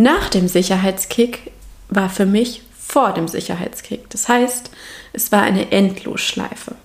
Nach dem Sicherheitskick war für mich vor dem Sicherheitskick. Das heißt, es war eine Endlosschleife.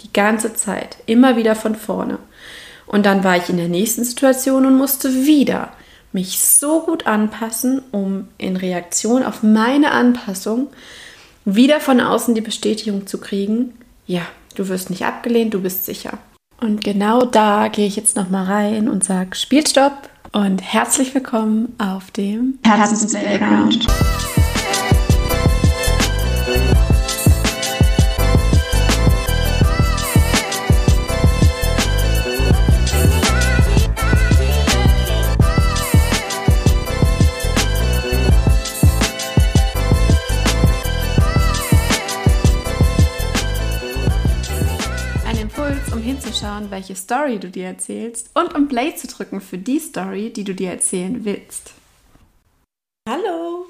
Die ganze Zeit, immer wieder von vorne. Und dann war ich in der nächsten Situation und musste wieder mich so gut anpassen, um in Reaktion auf meine Anpassung wieder von außen die Bestätigung zu kriegen, ja, du wirst nicht abgelehnt, du bist sicher. Und genau da gehe ich jetzt nochmal rein und sage Spielstopp und herzlich willkommen auf dem Herzensplayground. Hinzuschauen, welche Story du dir erzählst und um Play zu drücken für die Story, die du dir erzählen willst. Hallo!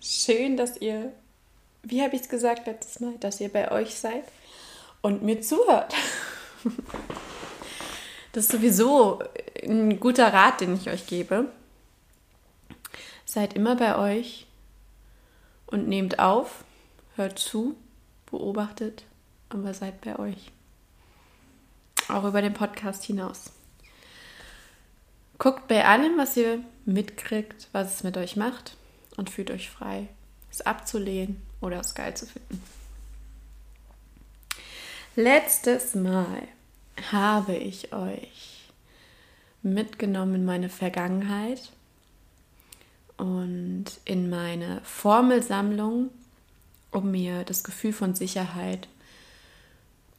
Schön, dass ihr, wie habe ich es gesagt letztes Mal, dass ihr bei euch seid und mir zuhört. Das ist sowieso ein guter Rat, den ich euch gebe. Seid immer bei euch und nehmt auf, hört zu, beobachtet, aber seid bei euch auch über den Podcast hinaus. Guckt bei allem, was ihr mitkriegt, was es mit euch macht und fühlt euch frei, es abzulehnen oder es geil zu finden. Letztes Mal habe ich euch mitgenommen in meine Vergangenheit und in meine Formelsammlung, um mir das Gefühl von Sicherheit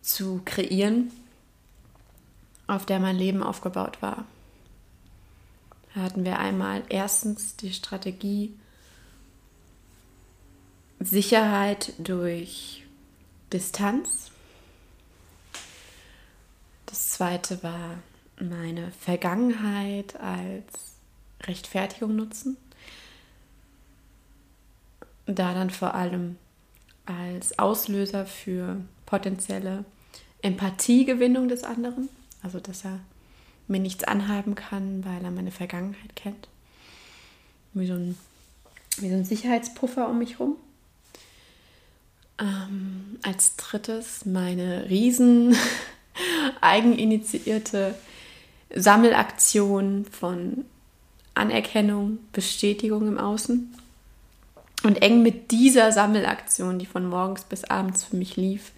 zu kreieren auf der mein Leben aufgebaut war. Da hatten wir einmal erstens die Strategie Sicherheit durch Distanz. Das zweite war meine Vergangenheit als Rechtfertigung nutzen. Da dann vor allem als Auslöser für potenzielle Empathiegewinnung des anderen. Also, dass er mir nichts anhaben kann, weil er meine Vergangenheit kennt. Wie so ein, wie so ein Sicherheitspuffer um mich rum. Ähm, als drittes meine riesen eigeninitiierte Sammelaktion von Anerkennung, Bestätigung im Außen. Und eng mit dieser Sammelaktion, die von morgens bis abends für mich lief,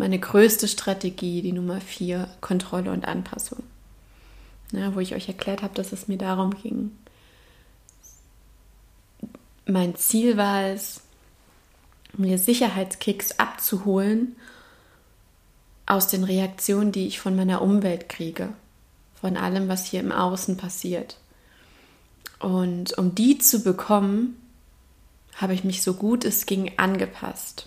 meine größte Strategie, die Nummer vier, Kontrolle und Anpassung. Ja, wo ich euch erklärt habe, dass es mir darum ging. Mein Ziel war es, mir Sicherheitskicks abzuholen aus den Reaktionen, die ich von meiner Umwelt kriege, von allem, was hier im Außen passiert. Und um die zu bekommen, habe ich mich so gut es ging angepasst.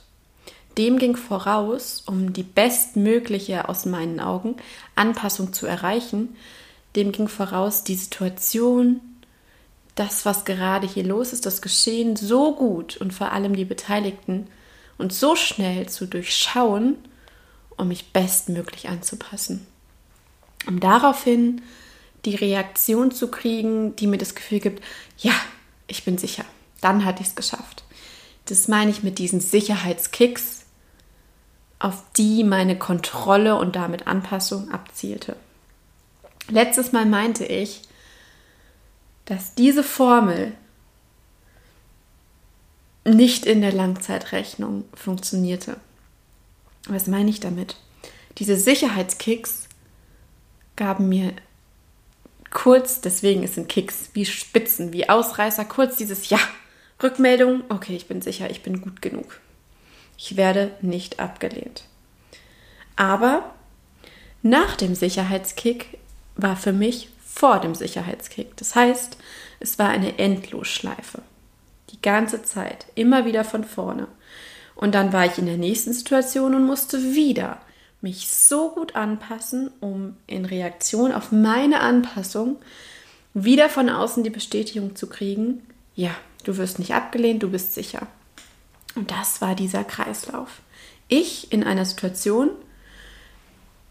Dem ging voraus, um die bestmögliche aus meinen Augen Anpassung zu erreichen, dem ging voraus die Situation, das, was gerade hier los ist, das Geschehen so gut und vor allem die Beteiligten und so schnell zu durchschauen, um mich bestmöglich anzupassen. Um daraufhin die Reaktion zu kriegen, die mir das Gefühl gibt, ja, ich bin sicher, dann hatte ich es geschafft. Das meine ich mit diesen Sicherheitskicks, auf die meine Kontrolle und damit Anpassung abzielte. Letztes Mal meinte ich, dass diese Formel nicht in der Langzeitrechnung funktionierte. Was meine ich damit? Diese Sicherheitskicks gaben mir kurz, deswegen es sind Kicks, wie Spitzen, wie Ausreißer, kurz dieses Ja, Rückmeldung, okay, ich bin sicher, ich bin gut genug. Ich werde nicht abgelehnt. Aber nach dem Sicherheitskick war für mich vor dem Sicherheitskick. Das heißt, es war eine Endlosschleife. Die ganze Zeit, immer wieder von vorne. Und dann war ich in der nächsten Situation und musste wieder mich so gut anpassen, um in Reaktion auf meine Anpassung wieder von außen die Bestätigung zu kriegen, ja, du wirst nicht abgelehnt, du bist sicher. Und das war dieser Kreislauf. Ich in einer Situation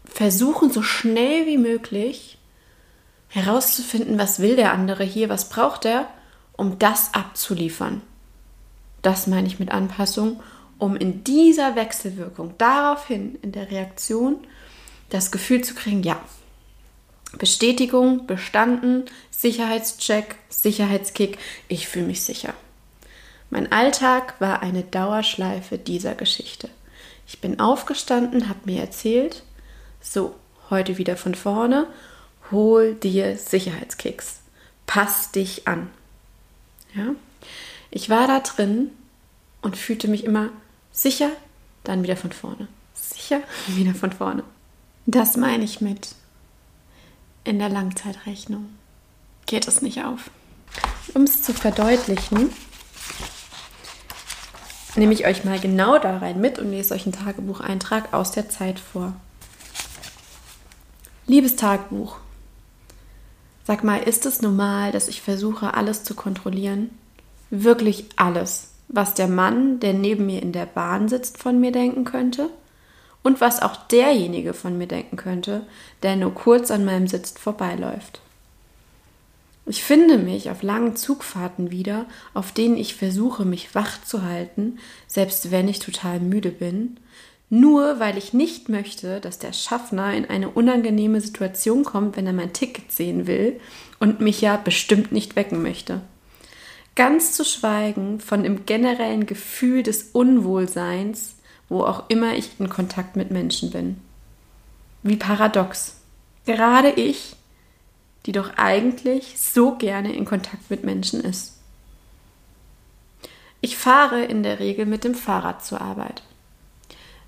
versuchen, so schnell wie möglich herauszufinden, was will der andere hier, was braucht er um das abzuliefern. Das meine ich mit Anpassung, um in dieser Wechselwirkung daraufhin in der Reaktion das Gefühl zu kriegen, ja, Bestätigung, bestanden, Sicherheitscheck, Sicherheitskick, ich fühle mich sicher. Mein Alltag war eine Dauerschleife dieser Geschichte. Ich bin aufgestanden, habe mir erzählt, so, heute wieder von vorne, hol dir Sicherheitskicks. Pass dich an. Ja? Ich war da drin und fühlte mich immer sicher, dann wieder von vorne. Sicher, wieder von vorne. Das meine ich mit in der Langzeitrechnung. Geht es nicht auf. Um es zu verdeutlichen, nehme ich euch mal genau da rein mit und lese euch einen Tagebucheintrag aus der Zeit vor. Liebes Tagebuch, sag mal, ist es normal, dass ich versuche, alles zu kontrollieren? Wirklich alles, was der Mann, der neben mir in der Bahn sitzt, von mir denken könnte? Und was auch derjenige von mir denken könnte, der nur kurz an meinem Sitz vorbeiläuft. Ich finde mich auf langen Zugfahrten wieder, auf denen ich versuche, mich wach zu halten, selbst wenn ich total müde bin, nur weil ich nicht möchte, dass der Schaffner in eine unangenehme Situation kommt, wenn er mein Ticket sehen will und mich ja bestimmt nicht wecken möchte. Ganz zu schweigen von dem generellen Gefühl des Unwohlseins, wo auch immer ich in Kontakt mit Menschen bin. Wie paradox. Gerade ich, die doch eigentlich so gerne in Kontakt mit Menschen ist. Ich fahre in der Regel mit dem Fahrrad zur Arbeit.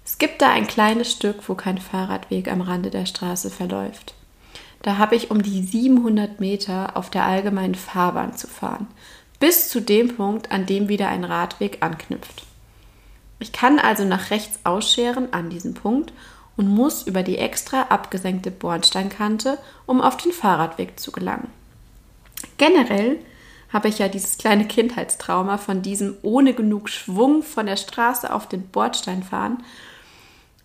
Es gibt da ein kleines Stück, wo kein Fahrradweg am Rande der Straße verläuft. Da habe ich um die 700 Meter auf der allgemeinen Fahrbahn zu fahren, bis zu dem Punkt, an dem wieder ein Radweg anknüpft. Ich kann also nach rechts ausscheren an diesem Punkt und muss über die extra abgesenkte Bordsteinkante, um auf den Fahrradweg zu gelangen. Generell habe ich ja dieses kleine Kindheitstrauma von diesem ohne genug Schwung von der Straße auf den Bordstein fahren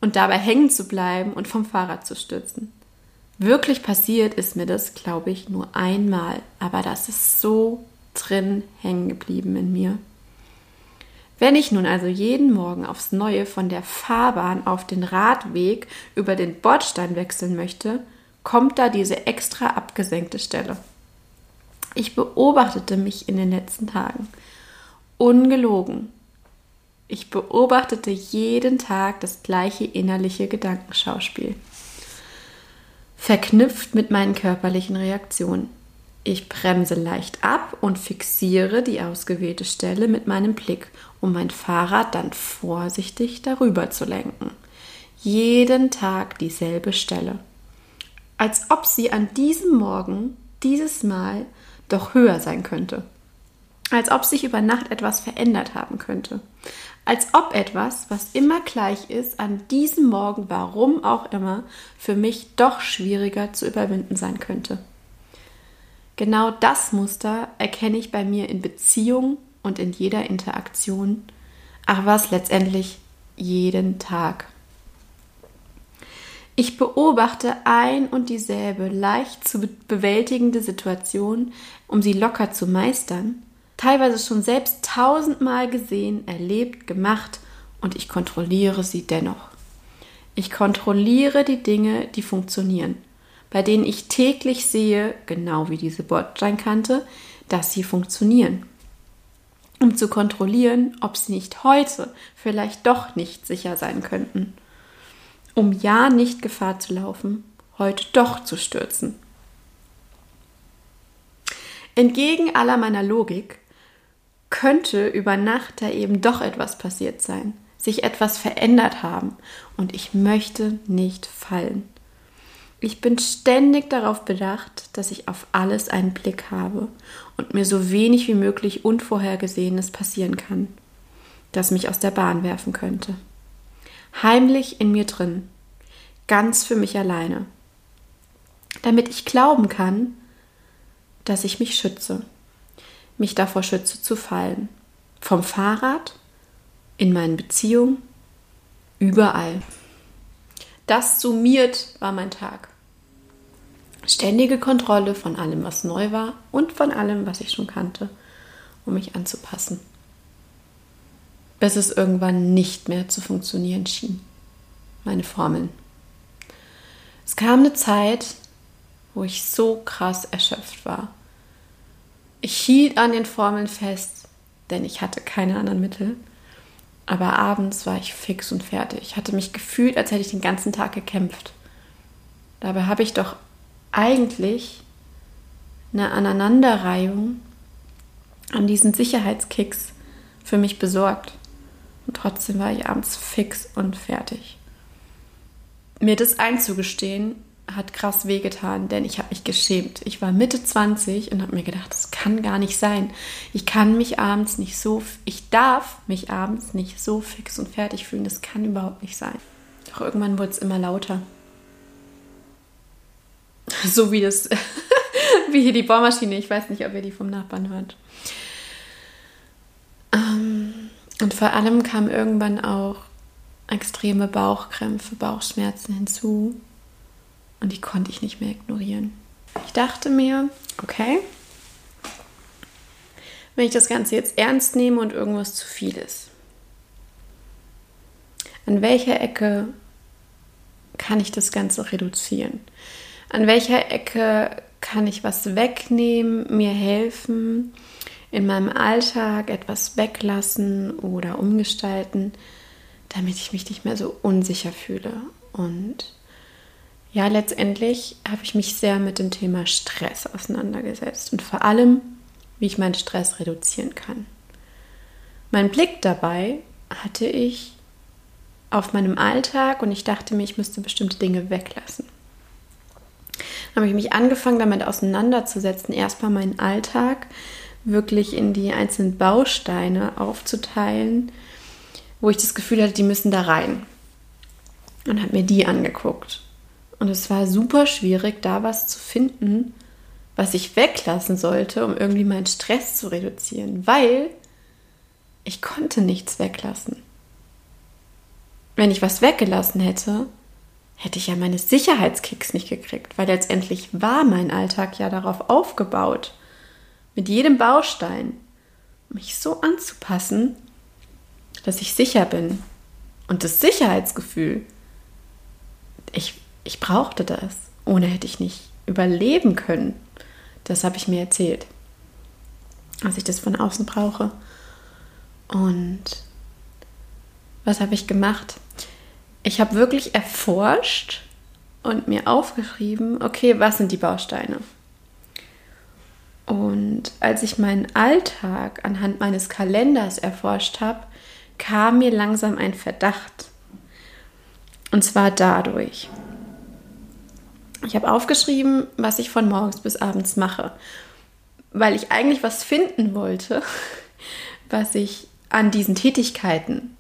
und dabei hängen zu bleiben und vom Fahrrad zu stürzen. Wirklich passiert ist mir das, glaube ich, nur einmal, aber das ist so drin hängen geblieben in mir. Wenn ich nun also jeden Morgen aufs Neue von der Fahrbahn auf den Radweg über den Bordstein wechseln möchte, kommt da diese extra abgesenkte Stelle. Ich beobachtete mich in den letzten Tagen. Ungelogen. Ich beobachtete jeden Tag das gleiche innerliche Gedankenschauspiel. Verknüpft mit meinen körperlichen Reaktionen. Ich bremse leicht ab und fixiere die ausgewählte Stelle mit meinem Blick, um mein Fahrrad dann vorsichtig darüber zu lenken. Jeden Tag dieselbe Stelle. Als ob sie an diesem Morgen, dieses Mal, doch höher sein könnte. Als ob sich über Nacht etwas verändert haben könnte. Als ob etwas, was immer gleich ist, an diesem Morgen, warum auch immer, für mich doch schwieriger zu überwinden sein könnte. Genau das Muster erkenne ich bei mir in Beziehungen und in jeder Interaktion, ach was letztendlich jeden Tag. Ich beobachte ein und dieselbe leicht zu bewältigende Situation, um sie locker zu meistern, teilweise schon selbst tausendmal gesehen, erlebt, gemacht und ich kontrolliere sie dennoch. Ich kontrolliere die Dinge, die funktionieren bei denen ich täglich sehe, genau wie diese Bordsteinkante, dass sie funktionieren. Um zu kontrollieren, ob sie nicht heute vielleicht doch nicht sicher sein könnten. Um ja nicht Gefahr zu laufen, heute doch zu stürzen. Entgegen aller meiner Logik könnte über Nacht da eben doch etwas passiert sein, sich etwas verändert haben und ich möchte nicht fallen. Ich bin ständig darauf bedacht, dass ich auf alles einen Blick habe und mir so wenig wie möglich Unvorhergesehenes passieren kann, das mich aus der Bahn werfen könnte. Heimlich in mir drin, ganz für mich alleine, damit ich glauben kann, dass ich mich schütze, mich davor schütze zu fallen. Vom Fahrrad, in meinen Beziehungen, überall. Das summiert war mein Tag. Ständige Kontrolle von allem, was neu war und von allem, was ich schon kannte. um mich anzupassen. Bis es irgendwann nicht mehr zu funktionieren schien. Meine Formeln. Es kam eine Zeit, wo ich so krass erschöpft war. Ich hielt an den Formeln fest, denn ich hatte keine anderen Mittel. Aber abends war ich fix und fertig. Ich hatte mich gefühlt, als hätte ich den ganzen Tag gekämpft. Dabei habe ich doch eigentlich eine Aneinanderreihung an diesen Sicherheitskicks für mich besorgt. Und trotzdem war ich abends fix und fertig. Mir das einzugestehen, hat krass wehgetan, denn ich habe mich geschämt. Ich war Mitte 20 und habe mir gedacht, das kann gar nicht sein. Ich kann mich abends nicht so, ich darf mich abends nicht so fix und fertig fühlen. Das kann überhaupt nicht sein. Doch irgendwann wurde es immer lauter. So wie das, wie hier die Bohrmaschine. Ich weiß nicht, ob ihr die vom Nachbarn hört. Ähm, und vor allem kamen irgendwann auch extreme Bauchkrämpfe, Bauchschmerzen hinzu. Und die konnte ich nicht mehr ignorieren. Ich dachte mir, okay, wenn ich das Ganze jetzt ernst nehme und irgendwas zu viel ist, an welcher Ecke kann ich das Ganze reduzieren? An welcher Ecke kann ich was wegnehmen, mir helfen, in meinem Alltag etwas weglassen oder umgestalten, damit ich mich nicht mehr so unsicher fühle. Und ja, letztendlich habe ich mich sehr mit dem Thema Stress auseinandergesetzt und vor allem, wie ich meinen Stress reduzieren kann. Mein Blick dabei hatte ich auf meinem Alltag und ich dachte mir, ich müsste bestimmte Dinge weglassen habe ich mich angefangen damit auseinanderzusetzen, erstmal meinen Alltag wirklich in die einzelnen Bausteine aufzuteilen, wo ich das Gefühl hatte, die müssen da rein. Und habe mir die angeguckt. Und es war super schwierig, da was zu finden, was ich weglassen sollte, um irgendwie meinen Stress zu reduzieren, weil ich konnte nichts weglassen. Wenn ich was weggelassen hätte, hätte ich ja meine Sicherheitskicks nicht gekriegt, weil letztendlich war mein Alltag ja darauf aufgebaut, mit jedem Baustein mich so anzupassen, dass ich sicher bin. Und das Sicherheitsgefühl, ich, ich brauchte das. Ohne hätte ich nicht überleben können. Das habe ich mir erzählt, dass ich das von außen brauche. Und was habe ich gemacht? Ich habe wirklich erforscht und mir aufgeschrieben, okay, was sind die Bausteine? Und als ich meinen Alltag anhand meines Kalenders erforscht habe, kam mir langsam ein Verdacht. Und zwar dadurch. Ich habe aufgeschrieben, was ich von morgens bis abends mache, weil ich eigentlich was finden wollte, was ich an diesen Tätigkeiten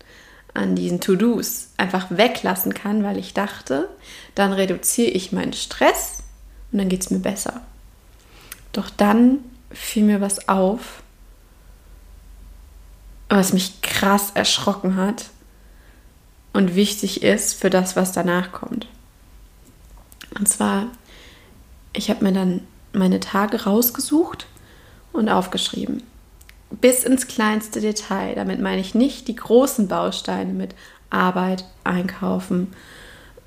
an diesen To-Dos einfach weglassen kann, weil ich dachte, dann reduziere ich meinen Stress und dann geht es mir besser. Doch dann fiel mir was auf, was mich krass erschrocken hat und wichtig ist für das, was danach kommt. Und zwar, ich habe mir dann meine Tage rausgesucht und aufgeschrieben bis ins kleinste Detail. Damit meine ich nicht die großen Bausteine mit Arbeit, Einkaufen,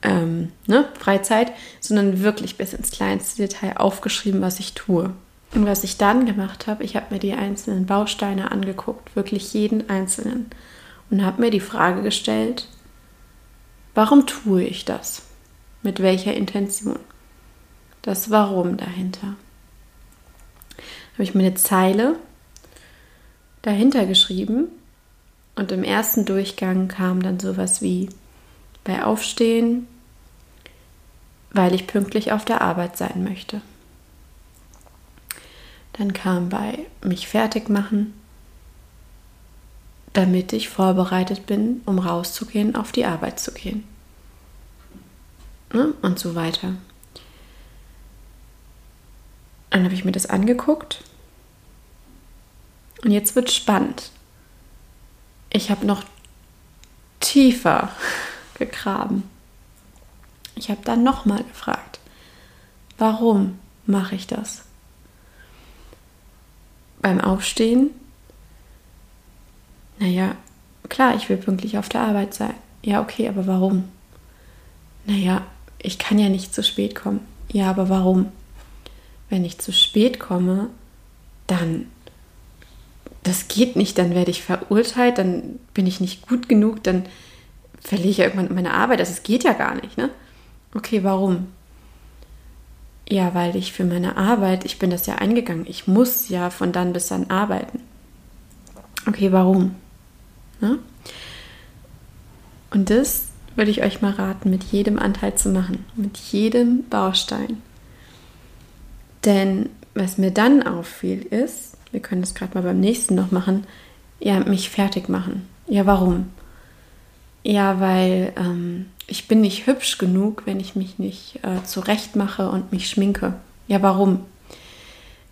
ähm, ne, Freizeit, sondern wirklich bis ins kleinste Detail aufgeschrieben, was ich tue. Und was ich dann gemacht habe, ich habe mir die einzelnen Bausteine angeguckt, wirklich jeden einzelnen, und habe mir die Frage gestellt, warum tue ich das? Mit welcher Intention? Das Warum dahinter. Habe ich mir eine Zeile dahinter geschrieben. Und im ersten Durchgang kam dann sowas wie bei Aufstehen, weil ich pünktlich auf der Arbeit sein möchte. Dann kam bei mich fertig machen, damit ich vorbereitet bin, um rauszugehen, auf die Arbeit zu gehen. Ne? Und so weiter. Dann habe ich mir das angeguckt und jetzt wird spannend. Ich habe noch tiefer gegraben. Ich habe dann nochmal gefragt, warum mache ich das? Beim Aufstehen Naja, klar, ich will pünktlich auf der Arbeit sein. Ja, okay, aber warum? Naja, ich kann ja nicht zu spät kommen. Ja, aber warum? Wenn ich zu spät komme, dann das geht nicht, dann werde ich verurteilt, dann bin ich nicht gut genug, dann verliere ich ja irgendwann meine Arbeit. Das also, geht ja gar nicht, ne? Okay, warum? Ja, weil ich für meine Arbeit, ich bin das ja eingegangen, ich muss ja von dann bis dann arbeiten. Okay, warum? Ne? Und das würde ich euch mal raten, mit jedem Anteil zu machen, mit jedem Baustein. Denn was mir dann auffiel ist, wir können das gerade mal beim nächsten noch machen, ja, mich fertig machen. Ja, warum? Ja, weil ähm, ich bin nicht hübsch genug, wenn ich mich nicht äh, zurecht mache und mich schminke. Ja, warum?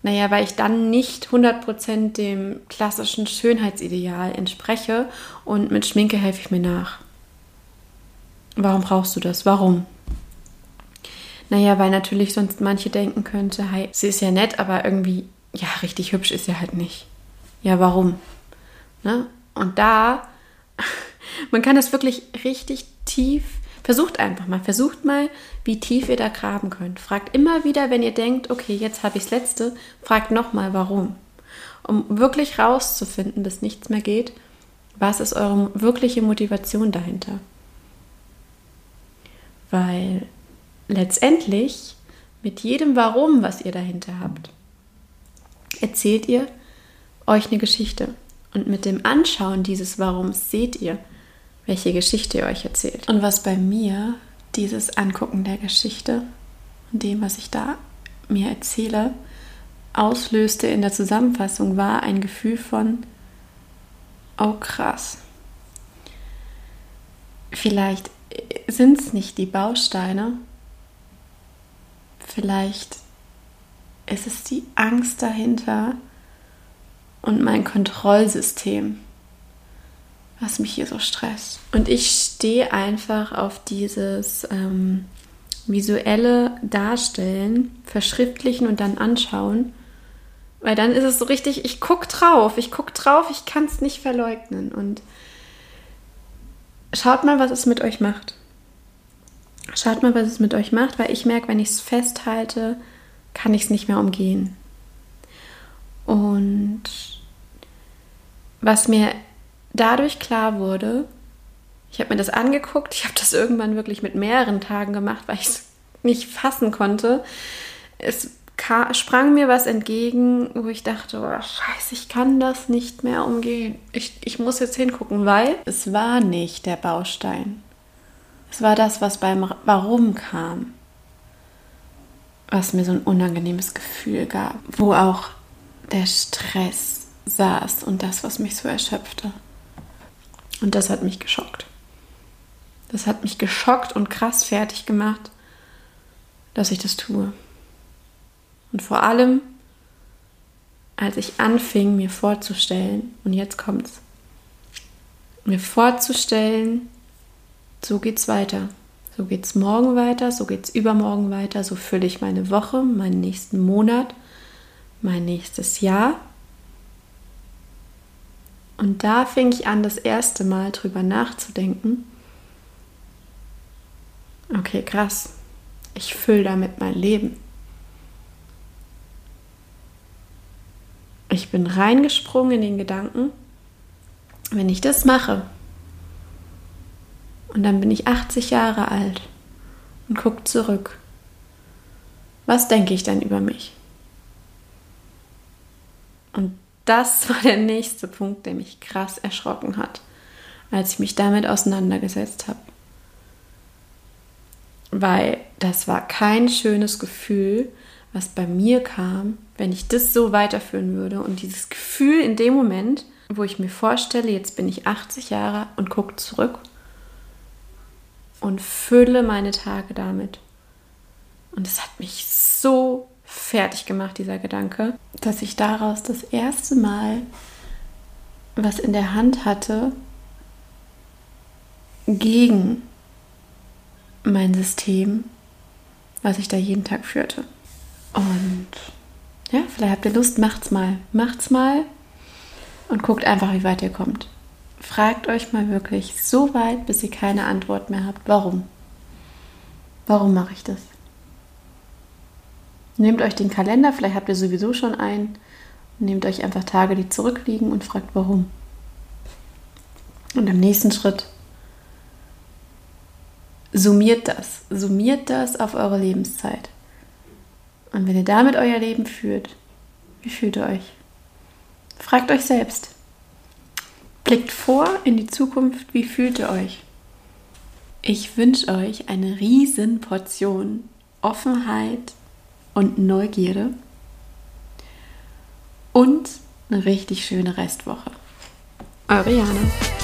Naja, weil ich dann nicht 100% dem klassischen Schönheitsideal entspreche und mit Schminke helfe ich mir nach. Warum brauchst du das? Warum? Naja, weil natürlich sonst manche denken könnte, hey, sie ist ja nett, aber irgendwie, ja, richtig hübsch ist sie halt nicht. Ja, warum? Ne? Und da, man kann das wirklich richtig tief, versucht einfach mal, versucht mal, wie tief ihr da graben könnt. Fragt immer wieder, wenn ihr denkt, okay, jetzt habe ich das letzte, fragt nochmal, warum. Um wirklich rauszufinden, bis nichts mehr geht, was ist eure wirkliche Motivation dahinter? Weil letztendlich mit jedem Warum, was ihr dahinter habt, erzählt ihr euch eine Geschichte. Und mit dem Anschauen dieses Warums seht ihr, welche Geschichte ihr euch erzählt. Und was bei mir dieses Angucken der Geschichte und dem, was ich da mir erzähle, auslöste in der Zusammenfassung, war ein Gefühl von, oh krass. Vielleicht sind es nicht die Bausteine, vielleicht ist es die Angst dahinter und mein Kontrollsystem, was mich hier so stresst. Und ich stehe einfach auf dieses ähm, visuelle Darstellen, verschriftlichen und dann anschauen. Weil dann ist es so richtig, ich gucke drauf, ich gucke drauf, ich kann es nicht verleugnen. Und schaut mal, was es mit euch macht. Schaut mal, was es mit euch macht, weil ich merke, wenn ich es festhalte, kann ich es nicht mehr umgehen. Und was mir dadurch klar wurde, ich habe mir das angeguckt, ich habe das irgendwann wirklich mit mehreren Tagen gemacht, weil ich es nicht fassen konnte. Es sprang mir was entgegen, wo ich dachte, oh, scheiße, ich kann das nicht mehr umgehen. Ich, ich muss jetzt hingucken, weil es war nicht der Baustein. Es war das, was beim Warum kam, was mir so ein unangenehmes Gefühl gab, wo auch der Stress saß und das, was mich so erschöpfte. Und das hat mich geschockt. Das hat mich geschockt und krass fertig gemacht, dass ich das tue. Und vor allem, als ich anfing, mir vorzustellen, und jetzt kommt's, mir vorzustellen, so geht's weiter. So geht's morgen weiter, so geht's übermorgen weiter, so fülle ich meine Woche, meinen nächsten Monat, mein nächstes Jahr. Und da fing ich an, das erste Mal drüber nachzudenken. Okay, krass. Ich fülle damit mein Leben. Ich bin reingesprungen in den Gedanken, wenn ich das mache, und dann bin ich 80 Jahre alt und gucke zurück. Was denke ich dann über mich? Und das war der nächste Punkt, der mich krass erschrocken hat, als ich mich damit auseinandergesetzt habe. Weil das war kein schönes Gefühl, was bei mir kam, wenn ich das so weiterführen würde. Und dieses Gefühl in dem Moment, wo ich mir vorstelle, jetzt bin ich 80 Jahre und gucke zurück und fülle meine Tage damit. Und es hat mich so fertig gemacht, dieser Gedanke, dass ich daraus das erste Mal was in der Hand hatte gegen mein System, was ich da jeden Tag führte. Und ja, vielleicht habt ihr Lust, macht's mal. Macht's mal und guckt einfach, wie weit ihr kommt. Fragt euch mal wirklich so weit, bis ihr keine Antwort mehr habt, warum? Warum mache ich das? Nehmt euch den Kalender, vielleicht habt ihr sowieso schon einen. Nehmt euch einfach Tage, die zurückliegen und fragt, warum. Und im nächsten Schritt summiert das. Summiert das auf eure Lebenszeit. Und wenn ihr damit euer Leben führt, wie fühlt ihr euch? Fragt euch selbst. Blickt vor in die Zukunft, wie fühlt ihr euch? Ich wünsche euch eine riesen Portion Offenheit und Neugierde und eine richtig schöne Restwoche. Eure Jana.